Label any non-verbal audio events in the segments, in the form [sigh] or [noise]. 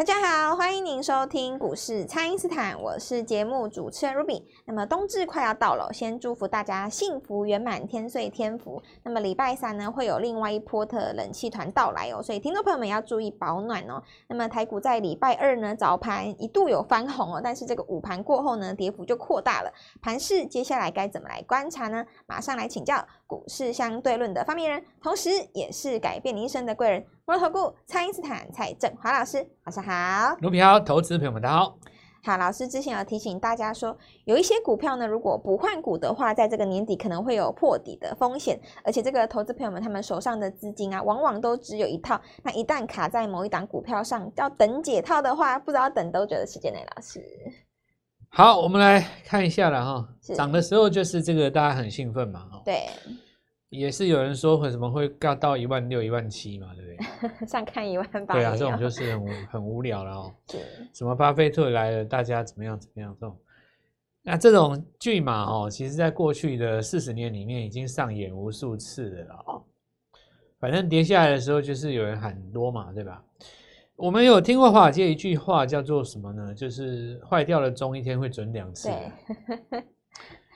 大家好，欢迎您收听股市蔡因斯坦，我是节目主持人 Ruby。那么冬至快要到了，先祝福大家幸福圆满，天岁天福。那么礼拜三呢，会有另外一波的冷气团到来哦，所以听众朋友们要注意保暖哦。那么台股在礼拜二呢，早盘一度有翻红哦，但是这个午盘过后呢，跌幅就扩大了。盘势接下来该怎么来观察呢？马上来请教股市相对论的发明人，同时也是改变你一生的贵人。摩尔投顾蔡因斯坦蔡正华老师，晚上好。卢平好，投资朋友们大家好。好，老师之前有提醒大家说，有一些股票呢，如果不换股的话，在这个年底可能会有破底的风险。而且这个投资朋友们他们手上的资金啊，往往都只有一套。那一旦卡在某一档股票上，要等解套的话，不知道等多久的时间内。老师，好，我们来看一下了哈。涨的时候就是这个大家很兴奋嘛。对。也是有人说会什么会告到一万六、一万七嘛，对不对？[laughs] 上看一万八。对啊，这种就是很无很无聊了哦。[laughs] 对。什么巴菲特来了，大家怎么样怎么样这种？那这种剧码哦，其实在过去的四十年里面已经上演无数次的了哦。反正跌下来的时候，就是有人喊多嘛，对吧？我们有听过华尔街一句话叫做什么呢？就是坏掉的钟一天会准两次。[laughs]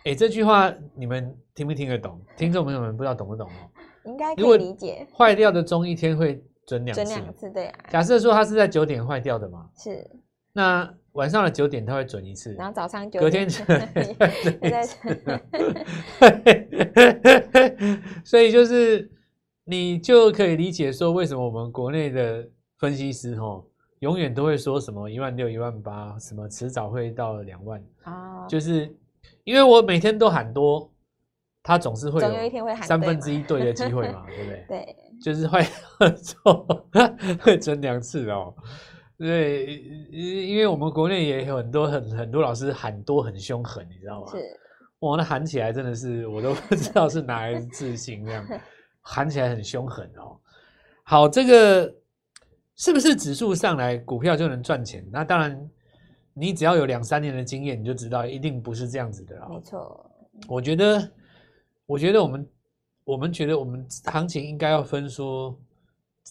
对。哎，这句话你们听不听得懂？听众朋友们不知道懂不懂哦？应该可以理解。坏掉的钟一天会准两次，准两次对啊。假设说它是在九点坏掉的嘛，是。那晚上的九点它会准一次，然后早上九点隔天准。[laughs] [laughs] [laughs] 所以就是你就可以理解说，为什么我们国内的分析师哦，永远都会说什么一万六、一万八，什么迟早会到两万啊，就是。因为我每天都喊多，他总是会有三分之一对的机会嘛，对不对？[laughs] 对，就是会做会准两次哦。对，因为我们国内也有很多很很多老师喊多很凶狠，你知道吗？是，哇，那喊起来真的是我都不知道是哪来的自信，这样喊起来很凶狠哦。好，这个是不是指数上来股票就能赚钱？那当然。你只要有两三年的经验，你就知道一定不是这样子的啊。没错，我觉得，我觉得我们，我们觉得我们行情应该要分说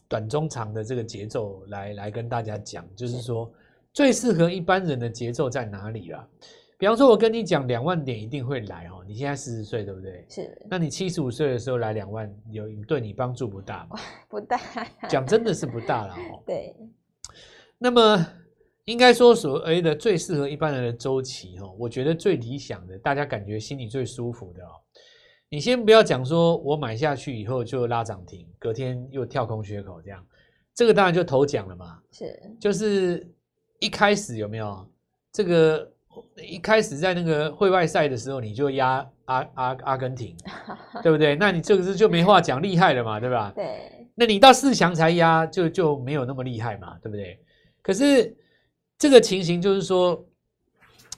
短、中、长的这个节奏来来跟大家讲，就是说最适合一般人的节奏在哪里啦？比方说，我跟你讲两万点一定会来哦。你现在四十岁对不对？是。那你七十五岁的时候来两万，有对你帮助不大吗？不大。讲真的是不大了哦。对。那么。应该说，所谓的最适合一般人的周期，哦，我觉得最理想的，大家感觉心里最舒服的哦。你先不要讲说，我买下去以后就拉涨停，隔天又跳空缺口这样，这个当然就头奖了嘛。是，就是一开始有没有这个？一开始在那个会外赛的时候，你就压阿阿阿根廷，[laughs] 对不对？那你这个是就没话讲，厉害了嘛，对吧？对。那你到四强才压，就就没有那么厉害嘛，对不对？可是。这个情形就是说，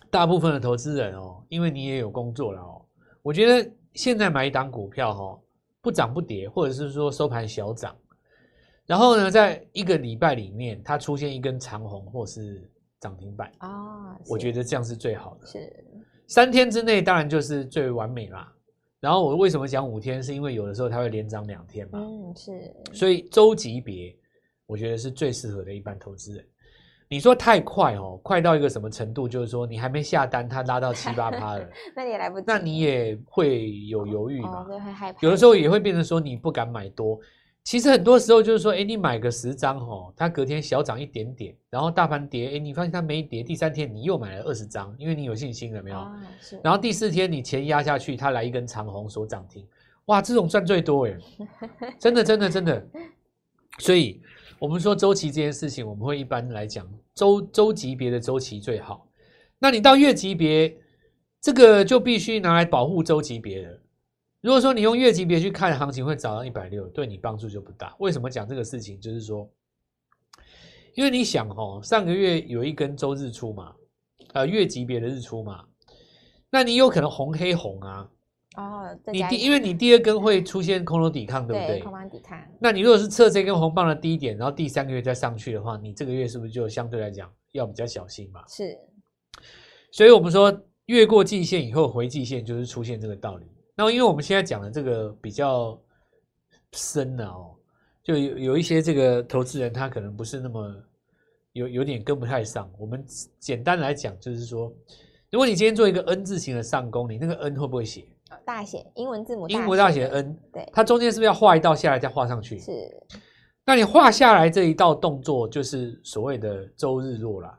大部分的投资人哦，因为你也有工作了哦，我觉得现在买一档股票哈，不涨不跌，或者是说收盘小涨，然后呢，在一个礼拜里面它出现一根长红或是涨停板啊，我觉得这样是最好的。是三天之内当然就是最完美啦。然后我为什么讲五天？是因为有的时候它会连涨两天嘛。嗯，是。所以周级别，我觉得是最适合的一般投资人。你说太快哦，快到一个什么程度？就是说你还没下单，它拉到七八趴了，[laughs] 那你也来不及，那你也会有犹豫嘛？对，会害怕。有的时候也会变成说你不敢买多。其实很多时候就是说，哎，你买个十张哦，它隔天小涨一点点，然后大盘跌，哎，你发现它没跌，第三天你又买了二十张，因为你有信心了没有？是。然后第四天你钱压下去，它来一根长红所涨停，哇，这种赚最多哎，[laughs] 真的真的真的，所以。我们说周期这件事情，我们会一般来讲周周级别的周期最好。那你到月级别，这个就必须拿来保护周级别的。如果说你用月级别去看行情，会涨到一百六，对你帮助就不大。为什么讲这个事情？就是说，因为你想哦，上个月有一根周日出嘛，呃，月级别的日出嘛，那你有可能红黑红啊。哦，你第因为你第二根会出现空头抵抗，对不对？空方抵抗。那你如果是测这根红棒的低点，然后第三个月再上去的话，你这个月是不是就相对来讲要比较小心嘛？是。所以我们说越过季线以后回季线就是出现这个道理。那因为我们现在讲的这个比较深了哦，就有有一些这个投资人他可能不是那么有有点跟不太上。我们简单来讲，就是说，如果你今天做一个 N 字形的上攻，你那个 N 会不会写？大写英文字母，英文大写 N。对，它中间是不是要画一道下来再画上去？是。那你画下来这一道动作，就是所谓的周日落啦。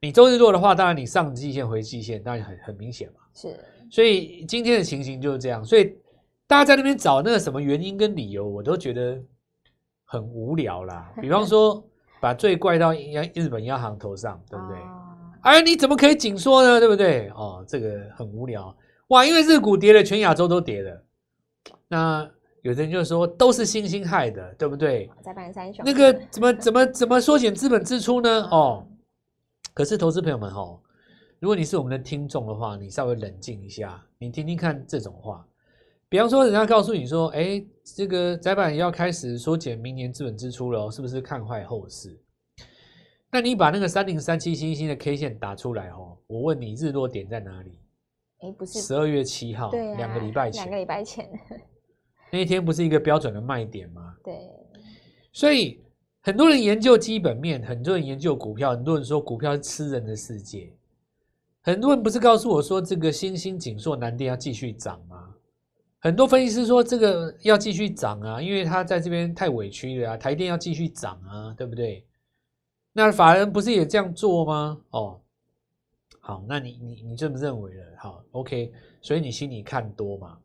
你周日落的话，当然你上季线回季线，当然很很明显嘛。是。所以今天的情形就是这样。所以大家在那边找那个什么原因跟理由，我都觉得很无聊啦。[laughs] 比方说，把罪怪到央日本央行头上，对不对？哎，你怎么可以紧缩呢？对不对？哦，这个很无聊。哇，因为日股跌了，全亚洲都跌了。那有的人就说都是星星害的，对不对？那个怎么怎么怎么缩减资本支出呢？哦，可是投资朋友们哦，如果你是我们的听众的话，你稍微冷静一下，你听听看这种话。比方说，人家告诉你说，哎，这个窄板要开始缩减明年资本支出了，是不是看坏后市？那你把那个三零三七星星的 K 线打出来哦，我问你，日落点在哪里？哎，不是十二月七号，对啊，两个礼拜前，两个礼拜前，[laughs] 那一天不是一个标准的卖点吗？对，所以很多人研究基本面，很多人研究股票，很多人说股票是吃人的世界，很多人不是告诉我说这个新兴景硕南电要继续涨吗？很多分析师说这个要继续涨啊，因为他在这边太委屈了啊，台电要继续涨啊，对不对？那法人不是也这样做吗？哦。好，那你你你这么认为了？好，OK，所以你心里看多嘛？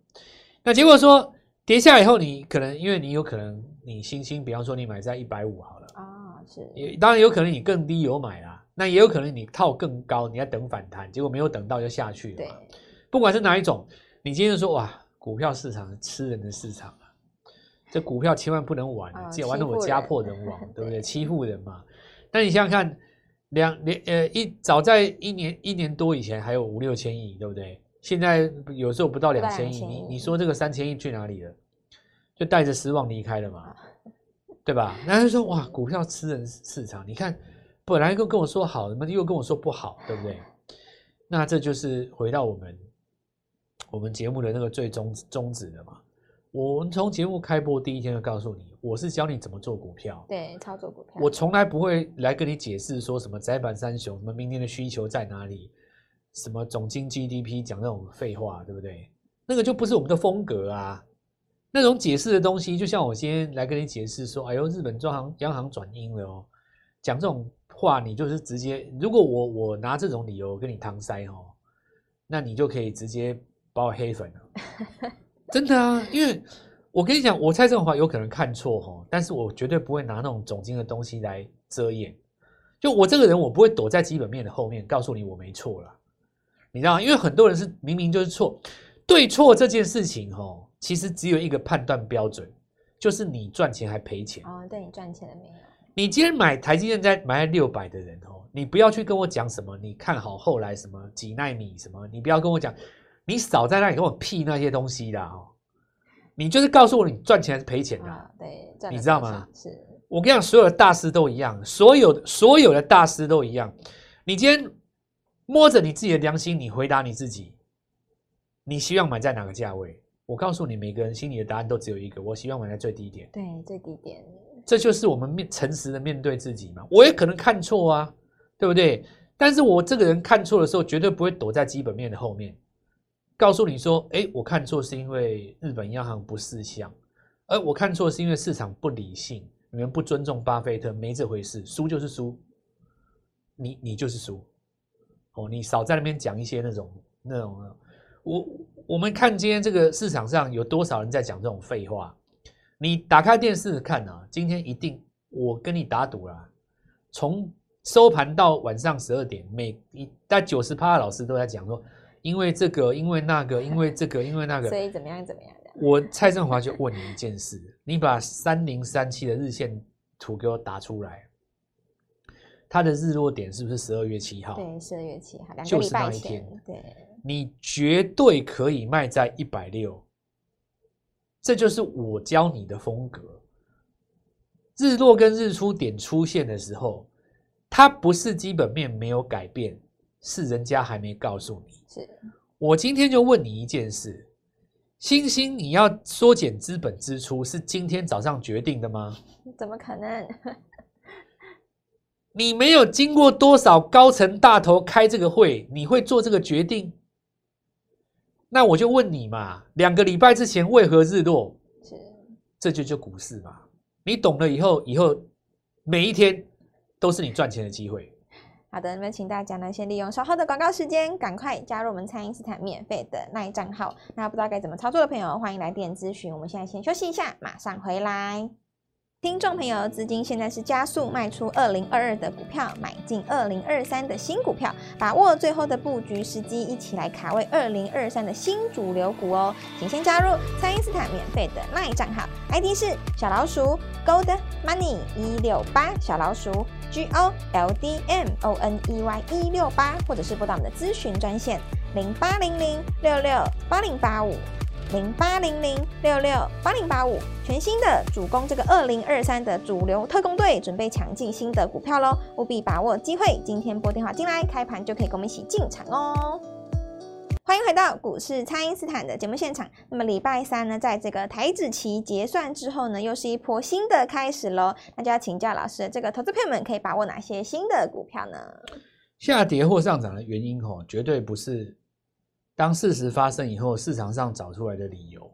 那结果说跌下来以后，你可能因为你有可能你星星，比方说你买在一百五好了啊，是，也当然有可能你更低有买啦，那也有可能你套更高，你要等反弹，结果没有等到就下去了。对，不管是哪一种，你今天就说哇，股票市场是吃人的市场啊，这股票千万不能玩，只要玩的我家破人亡，对不 [laughs] 对？欺负人嘛。那你想想看。两年呃一早在一年一年多以前还有五六千亿，对不对？现在有时候不到两千亿，你你说这个三千亿去哪里了？就带着失望离开了嘛，[laughs] 对吧？然后就说哇，股票吃人市场，你看本来跟跟我说好，怎么又跟我说不好，对不对？那这就是回到我们我们节目的那个最终宗旨的嘛。我们从节目开播第一天就告诉你，我是教你怎么做股票，对，操作股票。我从来不会来跟你解释说什么窄板三雄，什么明年的需求在哪里，什么总经 GDP 讲那种废话，对不对？那个就不是我们的风格啊。那种解释的东西，就像我今天来跟你解释说，哎呦，日本央行央行转鹰了哦，讲这种话，你就是直接，如果我我拿这种理由跟你搪塞哦，那你就可以直接把我黑粉了。[laughs] 真的啊，因为我跟你讲，我猜这种话有可能看错哈，但是我绝对不会拿那种总经的东西来遮掩。就我这个人，我不会躲在基本面的后面，告诉你我没错了。你知道吗？因为很多人是明明就是错，对错这件事情哈，其实只有一个判断标准，就是你赚钱还赔钱。哦，对，你赚钱了没有？你今天买台积电在买在六百的人哦，你不要去跟我讲什么，你看好后来什么几纳米什么，你不要跟我讲。你少在那里跟我屁那些东西的哦，你就是告诉我你赚钱还是赔钱的？啊，对，你知道吗？是我跟你讲，所有的大师都一样，所有所有的大师都一样。你今天摸着你自己的良心，你回答你自己，你希望买在哪个价位？我告诉你，每个人心里的答案都只有一个，我希望买在最低点。对，最低点。这就是我们面诚实的面对自己嘛。我也可能看错啊，对不对？但是我这个人看错的时候，绝对不会躲在基本面的后面。告诉你说，哎，我看错是因为日本央行不识相，而我看错是因为市场不理性，你们不尊重巴菲特，没这回事，输就是输，你你就是输，哦，你少在那边讲一些那种那种，我我们看今天这个市场上有多少人在讲这种废话？你打开电视看啊，今天一定我跟你打赌啦，从收盘到晚上十二点，每一大概九十趴的老师都在讲说。因为这个，因为那个，因为这个，因为那个，[laughs] 所以怎么样？怎么样？我蔡振华就问你一件事：你把三零三七的日线图给我打出来，它的日落点是不是十二月七号？对，十二月七号，就是那一天。对，你绝对可以卖在一百六，这就是我教你的风格。日落跟日出点出现的时候，它不是基本面没有改变。是人家还没告诉你，是我今天就问你一件事：星星，你要缩减资本支出是今天早上决定的吗？怎么可能？[laughs] 你没有经过多少高层大头开这个会，你会做这个决定？那我就问你嘛，两个礼拜之前为何日落？是，这就叫股市嘛。你懂了以后，以后每一天都是你赚钱的机会。好的，那么请大家呢，先利用稍后的广告时间，赶快加入我们蔡因斯坦免费的 LINE 账号。那不知道该怎么操作的朋友，欢迎来电咨询。我们现在先休息一下，马上回来。听众朋友，资金现在是加速卖出二零二二的股票，买进二零二三的新股票，把握最后的布局时机，一起来卡位二零二三的新主流股哦！请先加入蔡因斯坦免费的 LINE 账号，ID 是小老鼠 Gold Money 一六八，小老鼠 G O L D M O N E Y 一六八，或者是拨打我们的咨询专线零八零零六六八零八五。零八零零六六八零八五，全新的主攻这个二零二三的主流特工队，准备抢进新的股票喽！务必把握机会，今天拨电话进来，开盘就可以跟我们一起进场哦！欢迎回到股市，蔡因斯坦的节目现场。那么礼拜三呢，在这个台指期结算之后呢，又是一波新的开始喽。那就要请教老师，这个投资朋友们可以把握哪些新的股票呢？下跌或上涨的原因哦，绝对不是。当事实发生以后，市场上找出来的理由，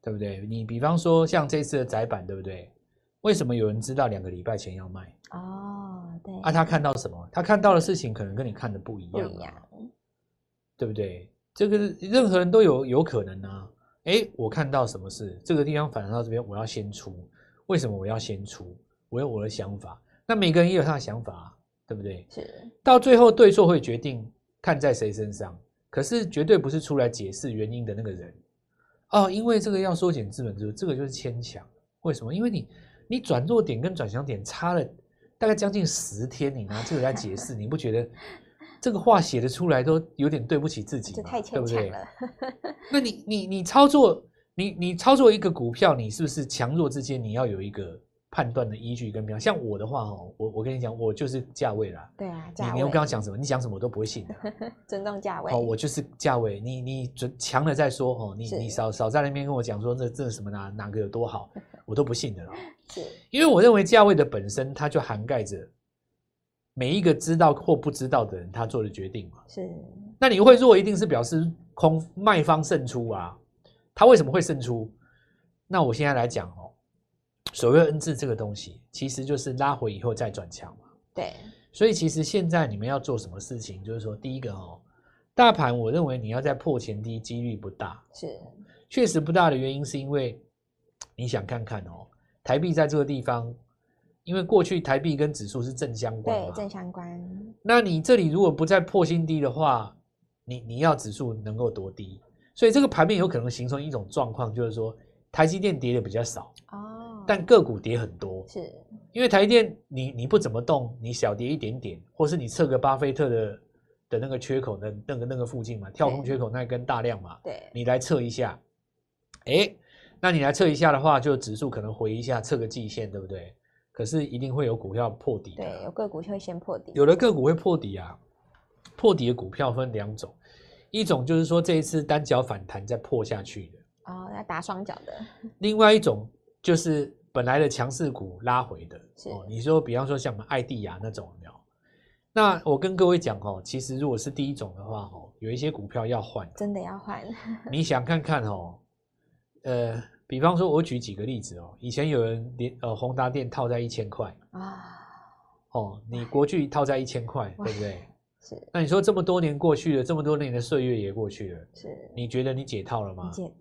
对不对？你比方说像这次的窄板，对不对？为什么有人知道两个礼拜前要卖？哦，对。啊，他看到什么？他看到的事情可能跟你看的不一样，不一样，对不对？这个任何人都有有可能啊。哎，我看到什么事？这个地方反弹到这边，我要先出。为什么我要先出？我有我的想法。那每个人也有他的想法，对不对？是。到最后对错会决定看在谁身上。可是绝对不是出来解释原因的那个人哦，因为这个要缩减资本支出，这个就是牵强。为什么？因为你你转弱点跟转强点差了大概将近十天，你拿这个来解释，你不觉得这个话写的出来都有点对不起自己这？太牵强了。对不对？那你你你操作你你操作一个股票，你是不是强弱之间你要有一个？判断的依据跟标，像我的话哦，我我跟你讲，我就是价位啦。对啊，你你又刚刚讲什么？你讲什么我都不会信的。[laughs] 尊重价位。哦，我就是价位，你你准强了再说哦，你你少少在那边跟我讲说这这什么哪哪个有多好，[laughs] 我都不信的了。是，因为我认为价位的本身它就涵盖着每一个知道或不知道的人他做的决定嘛。是。那你会弱，一定是表示空卖方胜出啊。他为什么会胜出？那我现在来讲哦。所谓 N 字这个东西，其实就是拉回以后再转强嘛。对，所以其实现在你们要做什么事情，就是说，第一个哦，大盘我认为你要在破前低几率不大。是，确实不大的原因是因为你想看看哦，台币在这个地方，因为过去台币跟指数是正相关，对，正相关。那你这里如果不再破新低的话，你你要指数能够多低？所以这个盘面有可能形成一种状况，就是说台积电跌的比较少哦。但个股跌很多，是因为台积电你你不怎么动，你小跌一点点，或是你测个巴菲特的的那个缺口的那个那个附近嘛，跳空缺口那一根大量嘛，对，你来测一下，哎，那你来测一下的话，就指数可能回一下，测个季线，对不对？可是一定会有股票破底的，对，有个股会先破底，有的个股会破底啊，破底的股票分两种，一种就是说这一次单脚反弹再破下去的，哦，要打双脚的，另外一种。就是本来的强势股拉回的哦，你说，比方说像我们爱地亚那种有没有？那我跟各位讲哦，其实如果是第一种的话哦，有一些股票要换，真的要换。你想看看哦，呃，比方说我举几个例子哦，以前有人连呃宏达电套在一千块啊，哦，你国巨套在一千块，对不对？是。那你说这么多年过去了，这么多年的岁月也过去了，是。你觉得你解套了吗？解。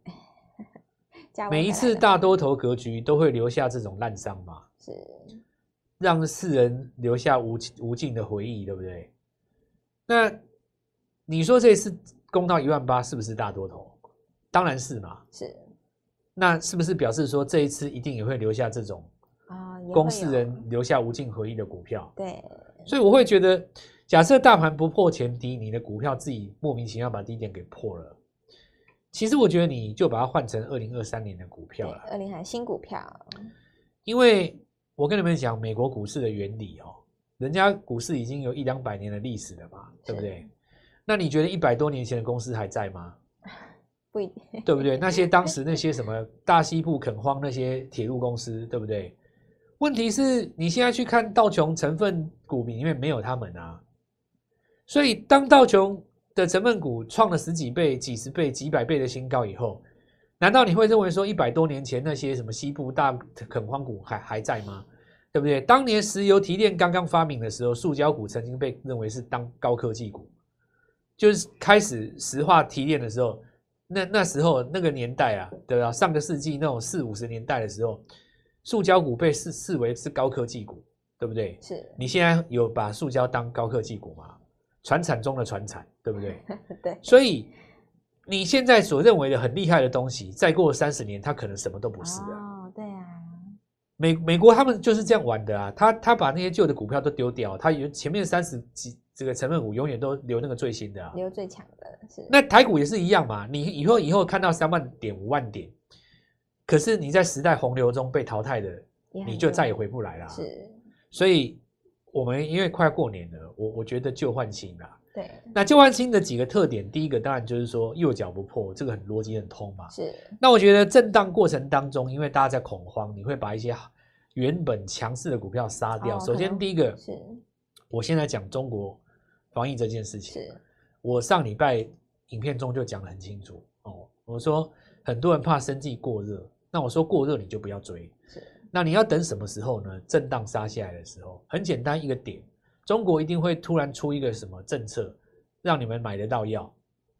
[laughs] 每一次大多头格局都会留下这种烂伤嘛，是让世人留下无无尽的回忆，对不对？那你说这次攻到一万八是不是大多头？当然是嘛。是。那是不是表示说这一次一定也会留下这种啊，公司人留下无尽回忆的股票？对。所以我会觉得，假设大盘不破前低，你的股票自己莫名其妙把低点给破了。其实我觉得你就把它换成二零二三年的股票了。二零还新股票，因为我跟你们讲美国股市的原理哦，人家股市已经有一两百年的历史了嘛，对不对？那你觉得一百多年前的公司还在吗？不一定，对不对？[laughs] 那些当时那些什么大西部垦荒那些铁路公司，对不对？问题是你现在去看道琼成分股里面没有他们啊，所以当道琼的成分股创了十几倍、几十倍、几百倍的新高以后，难道你会认为说一百多年前那些什么西部大垦荒股还还在吗？对不对？当年石油提炼刚刚发明的时候，塑胶股曾经被认为是当高科技股，就是开始石化提炼的时候，那那时候那个年代啊，对吧？上个世纪那种四五十年代的时候。塑胶股被视视为是高科技股，对不对？是。你现在有把塑胶当高科技股吗？传产中的传产，对不对？[laughs] 对。所以你现在所认为的很厉害的东西，再过三十年，它可能什么都不是啊。哦，对啊。美美国他们就是这样玩的啊，他他把那些旧的股票都丢掉，他有前面三十几这个成分股永远都留那个最新的啊，留最强的。是。那台股也是一样嘛，你以后以后看到三万点五万点。可是你在时代洪流中被淘汰的，你就再也回不来了。是，所以我们因为快要过年了，我我觉得旧换新啦。对，那旧换新的几个特点，第一个当然就是说右脚不破，这个很逻辑很通嘛。是。那我觉得震荡过程当中，因为大家在恐慌，你会把一些原本强势的股票杀掉。首先第一个是，我现在讲中国防疫这件事情。是。我上礼拜影片中就讲得很清楚哦，我说很多人怕生计过热。那我说过热你就不要追，是。那你要等什么时候呢？震荡杀下来的时候，很简单一个点，中国一定会突然出一个什么政策，让你们买得到药，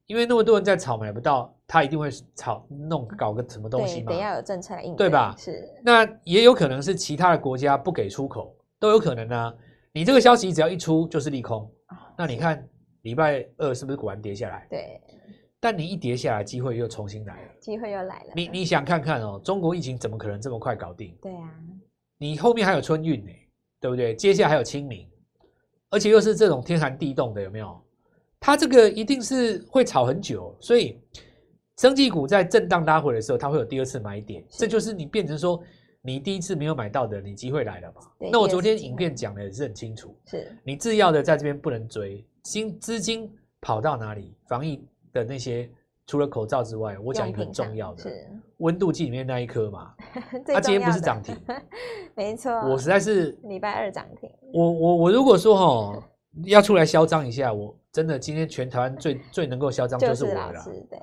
因为那么多人在炒买不到，他一定会炒弄搞个什么东西嘛，得要有政策来应对，对吧？是。那也有可能是其他的国家不给出口，都有可能啊。你这个消息只要一出就是利空，那你看礼拜二是不是果然跌下来？对。但你一跌下来，机会又重新来了。机会又来了。你你想看看哦，中国疫情怎么可能这么快搞定？对啊，你后面还有春运呢，对不对？接下来还有清明，而且又是这种天寒地冻的，有没有？它这个一定是会炒很久，所以生技股在震荡拉回的时候，它会有第二次买点。这就是你变成说，你第一次没有买到的，你机会来了嘛？那我昨天影片讲的也是很清楚，是你制药的在这边不能追，新资金跑到哪里？防疫。的那些除了口罩之外，我讲一个很重要的是温度计里面那一颗嘛，[laughs] 它、啊、今天不是涨停，[laughs] 没错，我实在是礼拜二涨停。我我我如果说哈要出来嚣张一下，我真的今天全台湾最最能够嚣张就是我了。[laughs] 对，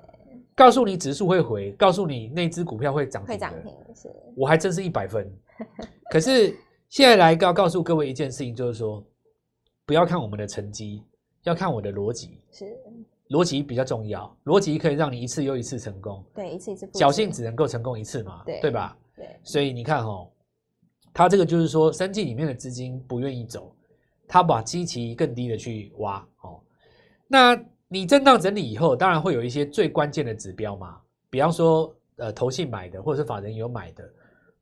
告诉你指数会回，告诉你那只股票会涨停，会涨停是，我还真是一百分。可是现在来告告诉各位一件事情，就是说不要看我们的成绩，要看我的逻辑是。逻辑比较重要，逻辑可以让你一次又一次成功。对，一次一次。侥幸只能够成功一次嘛，对，对吧？对。所以你看哦，他这个就是说，生技里面的资金不愿意走，他把基期更低的去挖哦。那你震荡整理以后，当然会有一些最关键的指标嘛，比方说呃，投信买的，或者是法人有买的，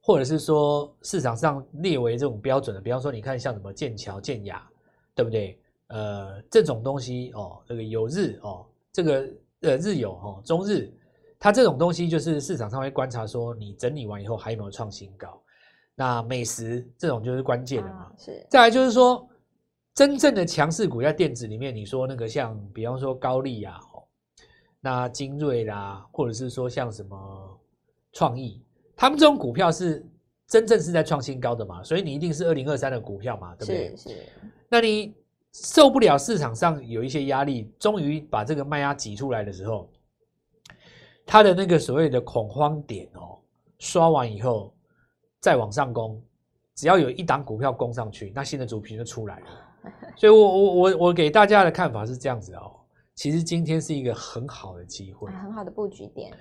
或者是说市场上列为这种标准的，比方说你看像什么剑桥、剑雅，对不对？呃，这种东西哦，这个有日哦，这个呃日有哦，中日，它这种东西就是市场上会观察说，你整理完以后还有没有创新高？那美食这种就是关键的嘛。啊、是。再来就是说，真正的强势股在电子里面，你说那个像，比方说高力啊，哦，那精锐啦，或者是说像什么创意，他们这种股票是真正是在创新高的嘛？所以你一定是二零二三的股票嘛，对不对？是。是那你。受不了市场上有一些压力，终于把这个卖压挤出来的时候，它的那个所谓的恐慌点哦，刷完以后再往上攻，只要有一档股票攻上去，那新的主频就出来了。[laughs] 所以我我我我给大家的看法是这样子哦，其实今天是一个很好的机会，很好的布局点。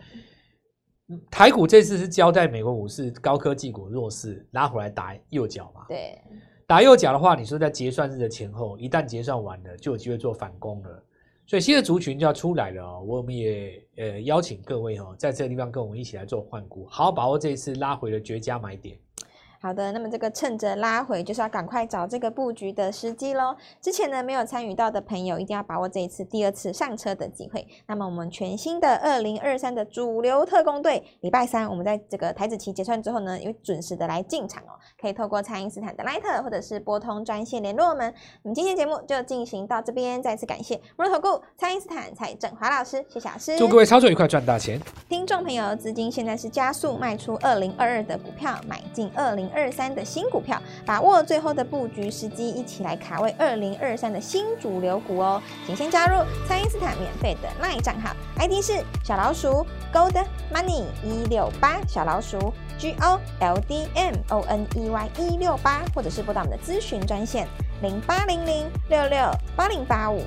台股这次是交代美国股市高科技股弱势拉回来打右脚嘛？对。打右脚的话，你说在结算日的前后，一旦结算完了，就有机会做反攻了。所以新的族群就要出来了哦。我们也呃邀请各位哦，在这个地方跟我们一起来做换股，好好把握这一次拉回的绝佳买点。好的，那么这个趁着拉回，就是要赶快找这个布局的时机喽。之前呢没有参与到的朋友，一定要把握这一次第二次上车的机会。那么我们全新的二零二三的主流特工队，礼拜三我们在这个台子期结算之后呢，也会准时的来进场哦。可以透过蔡因斯坦的 LINE 或者是拨通专线联络我们。我们今天节目就进行到这边，再次感谢摩尔投顾蔡因斯坦蔡振华老师，谢谢老师。祝各位操作愉快，赚大钱。听众朋友，资金现在是加速卖出二零二二的股票，买进二零。零二三的新股票，把握最后的布局时机，一起来卡位二零二三的新主流股哦。请先加入蔡因斯坦免费的 LINE 账号，ID 是小老鼠 Gold Money 一六八，小老鼠 G O L D M O N E Y 一六八，或者是拨打我们的咨询专线零八零零六六八零八五。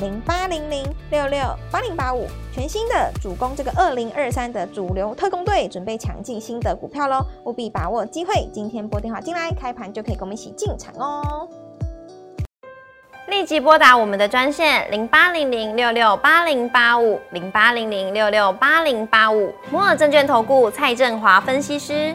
零八零零六六八零八五，全新的主攻这个二零二三的主流特工队，准备抢进新的股票喽！务必把握机会，今天拨电话进来，开盘就可以跟我们一起进场哦！立即拨打我们的专线零八零零六六八零八五零八零零六六八零八五，摩尔证券投顾蔡振华分析师。